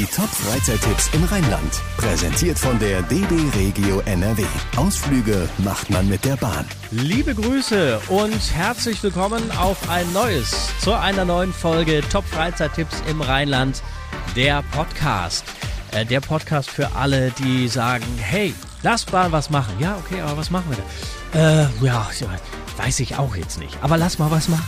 Die Top-Freizeittipps im Rheinland. Präsentiert von der DB Regio NRW. Ausflüge macht man mit der Bahn. Liebe Grüße und herzlich willkommen auf ein neues, zu einer neuen Folge Top-Freizeittipps im Rheinland. Der Podcast. Äh, der Podcast für alle, die sagen, hey, lass mal was machen. Ja, okay, aber was machen wir da? Äh, ja, weiß ich auch jetzt nicht. Aber lass mal was machen.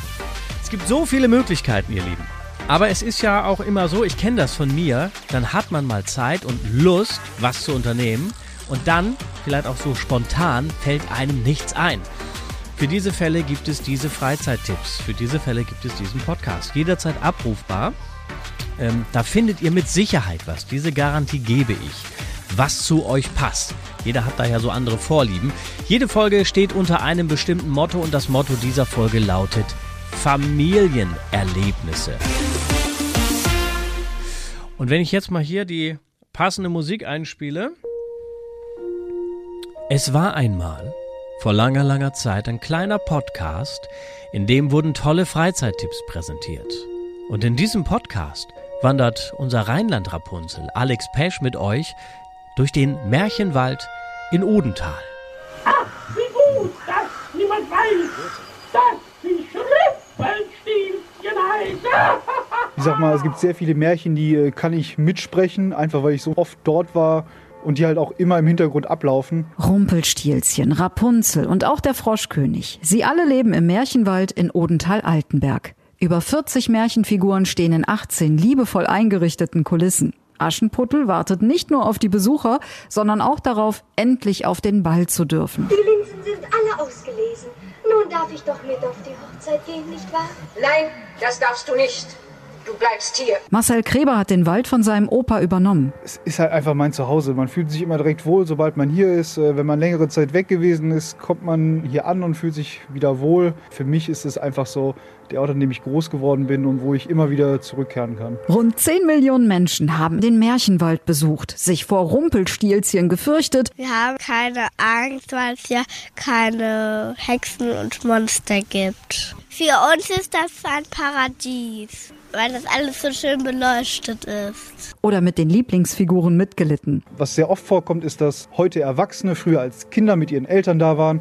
Es gibt so viele Möglichkeiten, ihr Lieben. Aber es ist ja auch immer so, ich kenne das von mir, dann hat man mal Zeit und Lust, was zu unternehmen und dann, vielleicht auch so spontan, fällt einem nichts ein. Für diese Fälle gibt es diese Freizeittipps, für diese Fälle gibt es diesen Podcast, jederzeit abrufbar. Ähm, da findet ihr mit Sicherheit was, diese Garantie gebe ich, was zu euch passt. Jeder hat da ja so andere Vorlieben. Jede Folge steht unter einem bestimmten Motto und das Motto dieser Folge lautet Familienerlebnisse. Und wenn ich jetzt mal hier die passende Musik einspiele. Es war einmal vor langer, langer Zeit ein kleiner Podcast, in dem wurden tolle Freizeittipps präsentiert. Und in diesem Podcast wandert unser Rheinland-Rapunzel Alex Pesch mit euch durch den Märchenwald in Odental. Ach, wie gut, dass niemand weiß, dass sie Schriftballstielchen heißt. Ich sag mal, es gibt sehr viele Märchen, die äh, kann ich mitsprechen, einfach weil ich so oft dort war und die halt auch immer im Hintergrund ablaufen. Rumpelstilzchen, Rapunzel und auch der Froschkönig. Sie alle leben im Märchenwald in Odental-Altenberg. Über 40 Märchenfiguren stehen in 18 liebevoll eingerichteten Kulissen. Aschenputtel wartet nicht nur auf die Besucher, sondern auch darauf, endlich auf den Ball zu dürfen. Die Linsen sind alle ausgelesen. Nun darf ich doch mit auf die Hochzeit gehen, nicht wahr? Nein, das darfst du nicht. Du bleibst hier. Marcel Kreber hat den Wald von seinem Opa übernommen. Es ist halt einfach mein Zuhause. Man fühlt sich immer direkt wohl, sobald man hier ist. Äh, wenn man längere Zeit weg gewesen ist, kommt man hier an und fühlt sich wieder wohl. Für mich ist es einfach so der Ort, an dem ich groß geworden bin und wo ich immer wieder zurückkehren kann. Rund 10 Millionen Menschen haben den Märchenwald besucht, sich vor Rumpelstilzchen gefürchtet. Wir haben keine Angst, weil es ja keine Hexen und Monster gibt. Für uns ist das ein Paradies weil das alles so schön beleuchtet ist. Oder mit den Lieblingsfiguren mitgelitten. Was sehr oft vorkommt, ist, dass heute Erwachsene früher als Kinder mit ihren Eltern da waren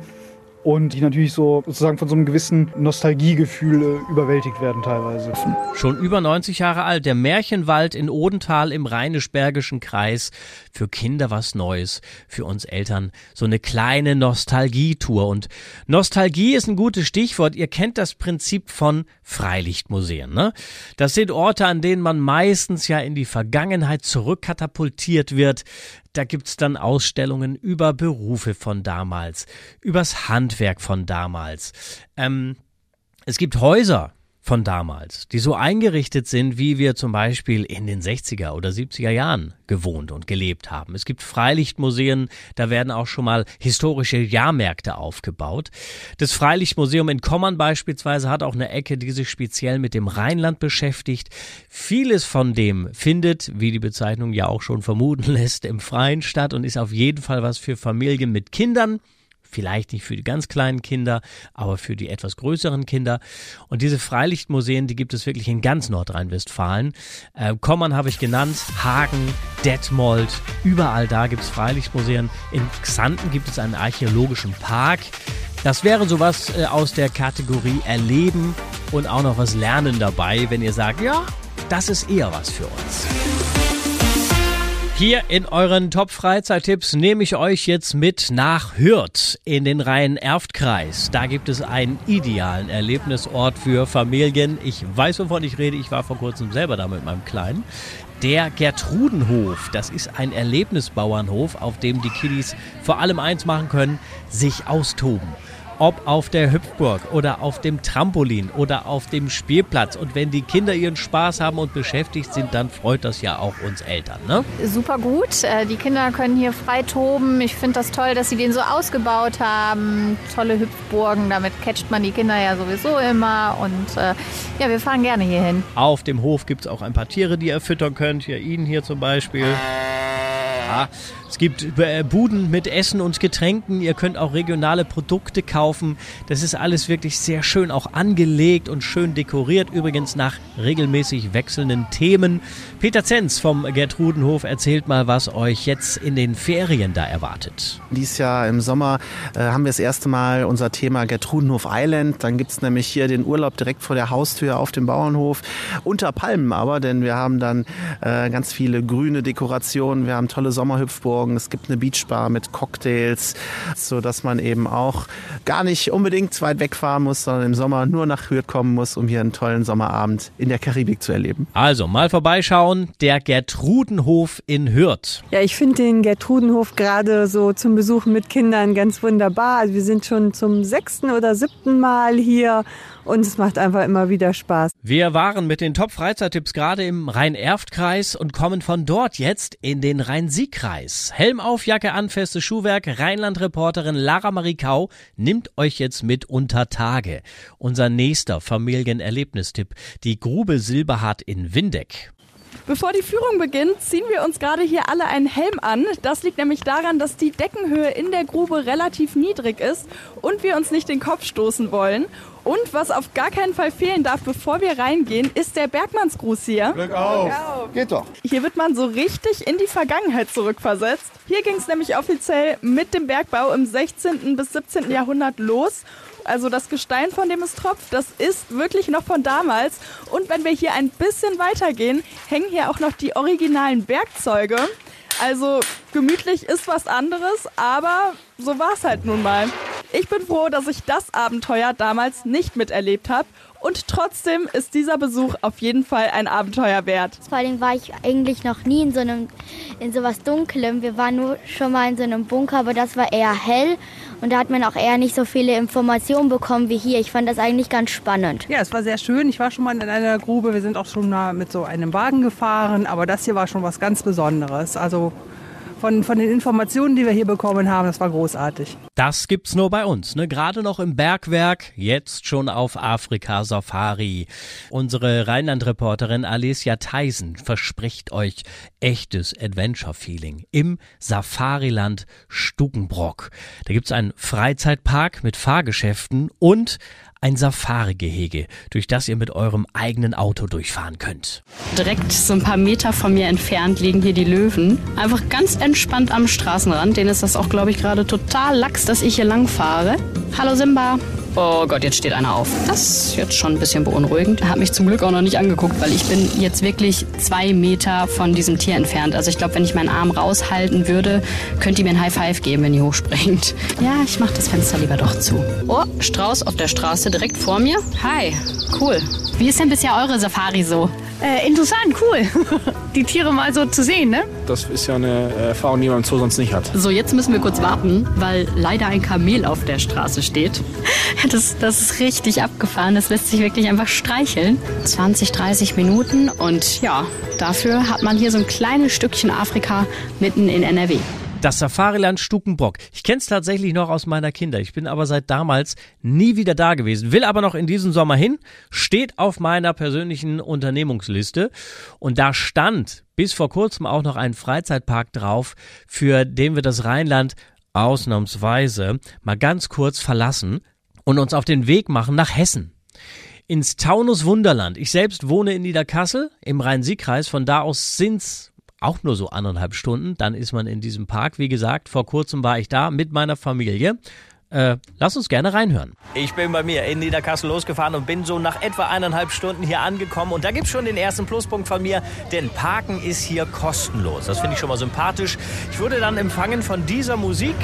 und die natürlich so sozusagen von so einem gewissen Nostalgiegefühl äh, überwältigt werden teilweise. Schon über 90 Jahre alt, der Märchenwald in Odental im Rheinisch-Bergischen Kreis. Für Kinder was Neues, für uns Eltern so eine kleine Nostalgietour. Und Nostalgie ist ein gutes Stichwort. Ihr kennt das Prinzip von Freilichtmuseen. Ne? Das sind Orte, an denen man meistens ja in die Vergangenheit zurückkatapultiert wird. Da gibt's dann Ausstellungen über Berufe von damals, übers Handwerk von damals. Ähm, es gibt Häuser, von damals, die so eingerichtet sind, wie wir zum Beispiel in den 60er oder 70er Jahren gewohnt und gelebt haben. Es gibt Freilichtmuseen, da werden auch schon mal historische Jahrmärkte aufgebaut. Das Freilichtmuseum in Kommern beispielsweise hat auch eine Ecke, die sich speziell mit dem Rheinland beschäftigt. Vieles von dem findet, wie die Bezeichnung ja auch schon vermuten lässt, im Freien statt und ist auf jeden Fall was für Familien mit Kindern. Vielleicht nicht für die ganz kleinen Kinder, aber für die etwas größeren Kinder. Und diese Freilichtmuseen, die gibt es wirklich in ganz Nordrhein-Westfalen. Äh, Kommern habe ich genannt, Hagen, Detmold, überall da gibt es Freilichtmuseen. In Xanten gibt es einen archäologischen Park. Das wäre sowas äh, aus der Kategorie Erleben und auch noch was Lernen dabei, wenn ihr sagt, ja, das ist eher was für uns. Hier in euren Top-Freizeittipps nehme ich euch jetzt mit nach Hürth in den Rhein-Erft-Kreis. Da gibt es einen idealen Erlebnisort für Familien. Ich weiß, wovon ich rede. Ich war vor kurzem selber da mit meinem Kleinen. Der Gertrudenhof, das ist ein Erlebnisbauernhof, auf dem die Kiddies vor allem eins machen können, sich austoben ob auf der Hüpfburg oder auf dem Trampolin oder auf dem Spielplatz. Und wenn die Kinder ihren Spaß haben und beschäftigt sind, dann freut das ja auch uns Eltern. Ne? Super gut. Äh, die Kinder können hier frei toben. Ich finde das toll, dass sie den so ausgebaut haben. Tolle Hüpfburgen, damit catcht man die Kinder ja sowieso immer. Und äh, ja, wir fahren gerne hier hin. Auf dem Hof gibt es auch ein paar Tiere, die ihr füttern könnt. Hier ihn hier zum Beispiel. Es gibt äh, Buden mit Essen und Getränken. Ihr könnt auch regionale Produkte kaufen. Das ist alles wirklich sehr schön auch angelegt und schön dekoriert. Übrigens nach regelmäßig wechselnden Themen. Peter Zenz vom Gertrudenhof erzählt mal, was euch jetzt in den Ferien da erwartet. Dieses Jahr im Sommer äh, haben wir das erste Mal unser Thema Gertrudenhof Island. Dann gibt es nämlich hier den Urlaub direkt vor der Haustür auf dem Bauernhof. Unter Palmen aber, denn wir haben dann äh, ganz viele grüne Dekorationen. Wir haben tolle Sommerhüpfburgen. Es gibt eine Beachbar mit Cocktails, so dass man eben auch gar nicht unbedingt weit wegfahren muss, sondern im Sommer nur nach Hürth kommen muss, um hier einen tollen Sommerabend in der Karibik zu erleben. Also mal vorbeischauen, der Gertrudenhof in Hürth. Ja, ich finde den Gertrudenhof gerade so zum Besuchen mit Kindern ganz wunderbar. Also wir sind schon zum sechsten oder siebten Mal hier und es macht einfach immer wieder Spaß. Wir waren mit den Top-Freizeittipps gerade im Rhein-Erft-Kreis und kommen von dort jetzt in den Rhein-Sieg-Kreis. Helm auf, Jacke an, festes Schuhwerk. Rheinland-Reporterin Lara Marie Kau nimmt euch jetzt mit unter Tage. Unser nächster Familienerlebnistipp, die Grube Silberhardt in Windeck. Bevor die Führung beginnt, ziehen wir uns gerade hier alle einen Helm an. Das liegt nämlich daran, dass die Deckenhöhe in der Grube relativ niedrig ist und wir uns nicht den Kopf stoßen wollen. Und was auf gar keinen Fall fehlen darf, bevor wir reingehen, ist der Bergmannsgruß hier. Glück auf. Glück auf. Geht doch. Hier wird man so richtig in die Vergangenheit zurückversetzt. Hier ging es nämlich offiziell mit dem Bergbau im 16. bis 17. Jahrhundert los. Also das Gestein, von dem es tropft, das ist wirklich noch von damals. Und wenn wir hier ein bisschen weitergehen, hängen hier auch noch die originalen Werkzeuge. Also gemütlich ist was anderes, aber so war es halt nun mal. Ich bin froh, dass ich das Abenteuer damals nicht miterlebt habe. Und trotzdem ist dieser Besuch auf jeden Fall ein Abenteuer wert. Vor allem war ich eigentlich noch nie in so einem, in sowas Dunklem. Wir waren nur schon mal in so einem Bunker, aber das war eher hell. Und da hat man auch eher nicht so viele Informationen bekommen wie hier. Ich fand das eigentlich ganz spannend. Ja, es war sehr schön. Ich war schon mal in einer Grube. Wir sind auch schon mal mit so einem Wagen gefahren. Aber das hier war schon was ganz Besonderes. Also von, von den Informationen, die wir hier bekommen haben, das war großartig. Das gibt's nur bei uns, ne? Gerade noch im Bergwerk, jetzt schon auf Afrika Safari. Unsere Rheinland-Reporterin Alessia Theisen verspricht euch echtes Adventure-Feeling im Safariland Stukenbrock. Da gibt's einen Freizeitpark mit Fahrgeschäften und ein Safari-Gehege, durch das ihr mit eurem eigenen Auto durchfahren könnt. Direkt so ein paar Meter von mir entfernt liegen hier die Löwen. Einfach ganz entspannt am Straßenrand. Denen ist das auch, glaube ich, gerade total lax, dass ich hier lang fahre. Hallo Simba. Oh Gott, jetzt steht einer auf. Das ist jetzt schon ein bisschen beunruhigend. Hat mich zum Glück auch noch nicht angeguckt, weil ich bin jetzt wirklich zwei Meter von diesem Tier entfernt. Also ich glaube, wenn ich meinen Arm raushalten würde, könnte ihr mir ein High Five geben, wenn die hochspringt. Ja, ich mache das Fenster lieber doch zu. Oh, Strauß auf der Straße direkt vor mir. Hi, cool. Wie ist denn bisher eure Safari so? Äh, interessant, cool. Die Tiere mal so zu sehen, ne? Das ist ja eine Erfahrung, die man im Zoo sonst nicht hat. So, jetzt müssen wir kurz warten, weil leider ein Kamel auf der Straße steht. Das, das ist richtig abgefahren. Das lässt sich wirklich einfach streicheln. 20, 30 Minuten und ja, dafür hat man hier so ein kleines Stückchen Afrika mitten in NRW. Das Safariland Stukenbrock. Ich kenne es tatsächlich noch aus meiner Kinder. Ich bin aber seit damals nie wieder da gewesen. Will aber noch in diesem Sommer hin. Steht auf meiner persönlichen Unternehmungsliste. Und da stand bis vor kurzem auch noch ein Freizeitpark drauf, für den wir das Rheinland ausnahmsweise mal ganz kurz verlassen und uns auf den Weg machen nach Hessen ins Taunus Wunderland. Ich selbst wohne in Niederkassel im Rhein-Sieg-Kreis. Von da aus sind's auch nur so anderthalb Stunden. Dann ist man in diesem Park. Wie gesagt, vor kurzem war ich da mit meiner Familie. Äh, lass uns gerne reinhören. Ich bin bei mir in Niederkassel losgefahren und bin so nach etwa eineinhalb Stunden hier angekommen. Und da gibt es schon den ersten Pluspunkt von mir, denn Parken ist hier kostenlos. Das finde ich schon mal sympathisch. Ich wurde dann empfangen von dieser Musik.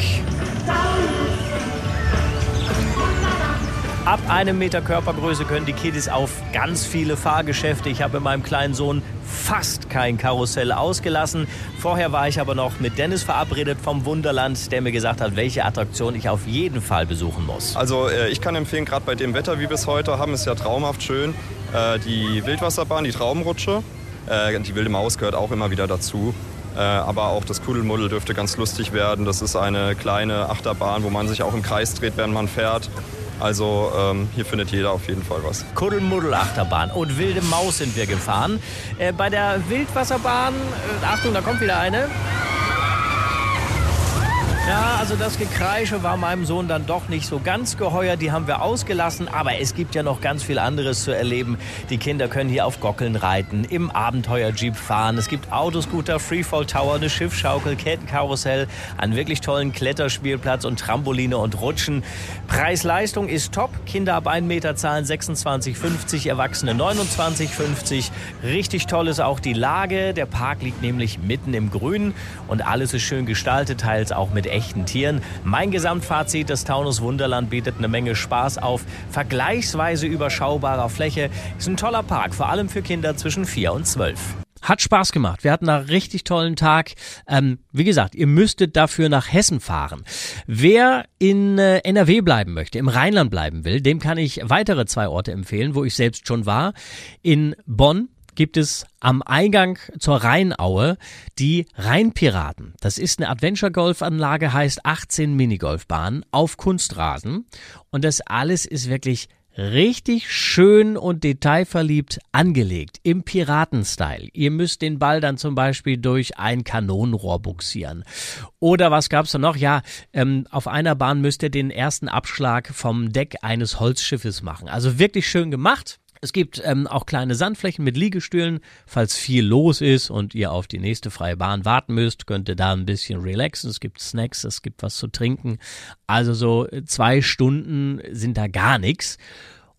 Ab einem Meter Körpergröße können die Kiddies auf ganz viele Fahrgeschäfte. Ich habe meinem kleinen Sohn fast kein Karussell ausgelassen. Vorher war ich aber noch mit Dennis verabredet vom Wunderland, der mir gesagt hat, welche Attraktion ich auf jeden Fall besuchen muss. Also äh, ich kann empfehlen, gerade bei dem Wetter, wie es heute haben, ist ja traumhaft schön. Äh, die Wildwasserbahn, die Traumrutsche, äh, die wilde Maus gehört auch immer wieder dazu. Aber auch das Kuddelmuddel dürfte ganz lustig werden. Das ist eine kleine Achterbahn, wo man sich auch im Kreis dreht, während man fährt. Also ähm, hier findet jeder auf jeden Fall was. Kuddelmuddel-Achterbahn und wilde Maus sind wir gefahren. Äh, bei der Wildwasserbahn, äh, Achtung, da kommt wieder eine. Ja, also das Gekreische war meinem Sohn dann doch nicht so ganz geheuer. Die haben wir ausgelassen. Aber es gibt ja noch ganz viel anderes zu erleben. Die Kinder können hier auf Gockeln reiten, im Abenteuerjeep fahren. Es gibt Autoscooter, Freefall Tower, eine Schiffschaukel, Kettenkarussell, einen wirklich tollen Kletterspielplatz und Trampoline und Rutschen. Preis-Leistung ist top. Kinder ab 1 Meter zahlen 26,50, Erwachsene 29,50. Richtig toll ist auch die Lage. Der Park liegt nämlich mitten im Grün und alles ist schön gestaltet, teils auch mit echten Tieren. Mein Gesamtfazit, das Taunus Wunderland bietet eine Menge Spaß auf vergleichsweise überschaubarer Fläche. Ist ein toller Park, vor allem für Kinder zwischen 4 und 12. Hat Spaß gemacht. Wir hatten einen richtig tollen Tag. Ähm, wie gesagt, ihr müsstet dafür nach Hessen fahren. Wer in äh, NRW bleiben möchte, im Rheinland bleiben will, dem kann ich weitere zwei Orte empfehlen, wo ich selbst schon war. In Bonn gibt es am Eingang zur Rheinaue die Rheinpiraten. Das ist eine Adventure-Golf-Anlage, heißt 18 Minigolfbahnen auf Kunstrasen. Und das alles ist wirklich richtig schön und detailverliebt angelegt im Piratenstyle. Ihr müsst den Ball dann zum Beispiel durch ein Kanonenrohr buxieren. Oder was gab's da noch? Ja, ähm, auf einer Bahn müsst ihr den ersten Abschlag vom Deck eines Holzschiffes machen. Also wirklich schön gemacht. Es gibt ähm, auch kleine Sandflächen mit Liegestühlen. Falls viel los ist und ihr auf die nächste freie Bahn warten müsst, könnt ihr da ein bisschen relaxen. Es gibt Snacks, es gibt was zu trinken. Also so zwei Stunden sind da gar nichts.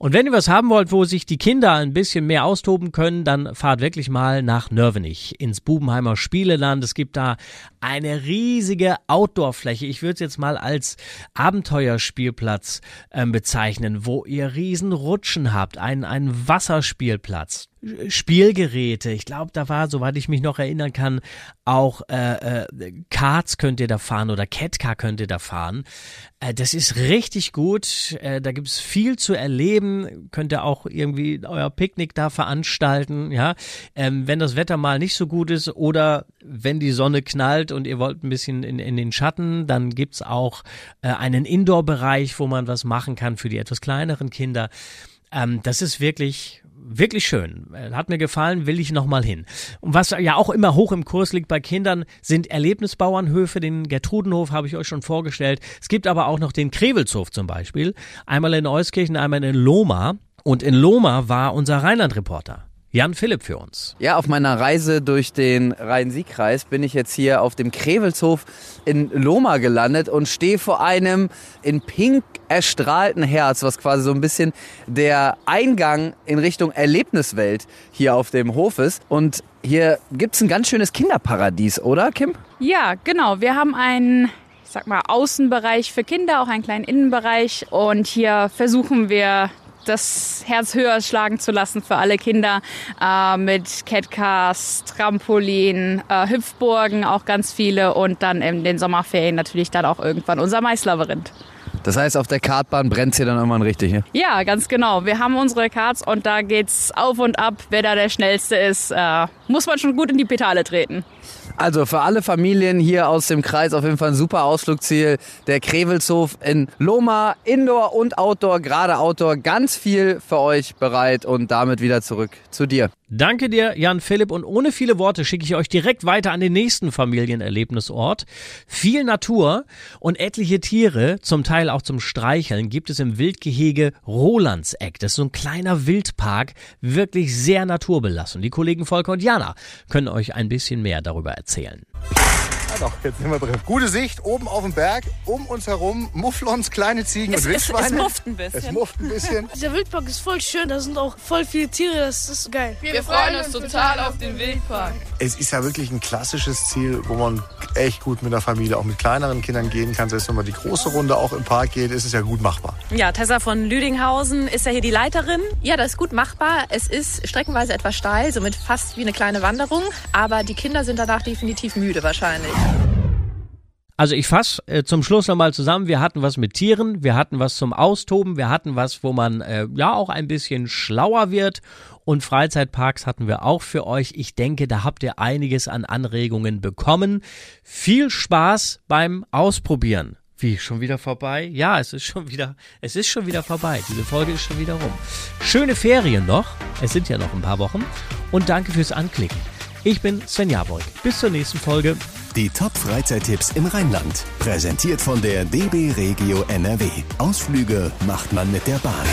Und wenn ihr was haben wollt, wo sich die Kinder ein bisschen mehr austoben können, dann fahrt wirklich mal nach Nörvenich ins Bubenheimer Spieleland. Es gibt da eine riesige Outdoor-Fläche. Ich würde es jetzt mal als Abenteuerspielplatz äh, bezeichnen, wo ihr riesen Rutschen habt, einen, einen Wasserspielplatz. Spielgeräte. Ich glaube, da war, soweit ich mich noch erinnern kann, auch äh, äh, Karts könnt ihr da fahren oder Catcar könnt ihr da fahren. Äh, das ist richtig gut. Äh, da gibt es viel zu erleben. Könnt ihr auch irgendwie euer Picknick da veranstalten. Ja, ähm, wenn das Wetter mal nicht so gut ist oder wenn die Sonne knallt und ihr wollt ein bisschen in, in den Schatten, dann gibt's auch äh, einen Indoor-Bereich, wo man was machen kann für die etwas kleineren Kinder. Ähm, das ist wirklich wirklich schön. Hat mir gefallen, will ich nochmal hin. Und was ja auch immer hoch im Kurs liegt bei Kindern, sind Erlebnisbauernhöfe. Den Gertrudenhof habe ich euch schon vorgestellt. Es gibt aber auch noch den Krevelshof zum Beispiel. Einmal in Euskirchen, einmal in Loma. Und in Loma war unser Rheinland-Reporter. Jan Philipp für uns. Ja, auf meiner Reise durch den Rhein-Sieg-Kreis bin ich jetzt hier auf dem Krevelshof in Loma gelandet und stehe vor einem in pink erstrahlten Herz, was quasi so ein bisschen der Eingang in Richtung Erlebniswelt hier auf dem Hof ist. Und hier gibt es ein ganz schönes Kinderparadies, oder Kim? Ja, genau. Wir haben einen ich sag mal, Außenbereich für Kinder, auch einen kleinen Innenbereich. Und hier versuchen wir das Herz höher schlagen zu lassen für alle Kinder äh, mit Catcars, Trampolin, äh, Hüpfburgen, auch ganz viele und dann in den Sommerferien natürlich dann auch irgendwann unser Maislabyrinth. Das heißt, auf der Kartbahn brennt hier dann irgendwann richtig, ne? Ja, ganz genau. Wir haben unsere Karts und da geht's auf und ab. Wer da der Schnellste ist, äh, muss man schon gut in die Pedale treten. Also für alle Familien hier aus dem Kreis auf jeden Fall ein super Ausflugsziel. Der Krevelshof in Loma, Indoor und Outdoor, gerade Outdoor, ganz viel für euch bereit und damit wieder zurück zu dir. Danke dir, Jan Philipp. Und ohne viele Worte schicke ich euch direkt weiter an den nächsten Familienerlebnisort. Viel Natur und etliche Tiere, zum Teil auch zum Streicheln, gibt es im Wildgehege Rolandseck. Das ist so ein kleiner Wildpark, wirklich sehr naturbelassen. Die Kollegen Volker und Jana können euch ein bisschen mehr darüber erzählen. Ja doch, jetzt sind wir drin. Gute Sicht, oben auf dem Berg, um uns herum Mufflons, kleine Ziegen es, und Wildschweine. Es, es mufft ein bisschen. Es mufft ein bisschen. Dieser Wildpark ist voll schön, da sind auch voll viele Tiere, das ist geil. Wir, Wir freuen uns total auf den Wildpark. Es ist ja wirklich ein klassisches Ziel, wo man echt gut mit der Familie, auch mit kleineren Kindern gehen kann. Selbst wenn man die große Runde auch im Park geht, ist es ja gut machbar. Ja, Tessa von Lüdinghausen ist ja hier die Leiterin. Ja, das ist gut machbar. Es ist streckenweise etwas steil, somit fast wie eine kleine Wanderung. Aber die Kinder sind danach definitiv müde wahrscheinlich. Also ich fasse äh, zum Schluss nochmal zusammen. Wir hatten was mit Tieren, wir hatten was zum Austoben, wir hatten was, wo man äh, ja auch ein bisschen schlauer wird. Und Freizeitparks hatten wir auch für euch. Ich denke, da habt ihr einiges an Anregungen bekommen. Viel Spaß beim Ausprobieren. Wie, schon wieder vorbei? Ja, es ist schon wieder, es ist schon wieder vorbei. Diese Folge ist schon wieder rum. Schöne Ferien noch. Es sind ja noch ein paar Wochen. Und danke fürs Anklicken. Ich bin Sven Jaboy. Bis zur nächsten Folge. Die Top-Freizeittipps im Rheinland. Präsentiert von der DB Regio NRW. Ausflüge macht man mit der Bahn.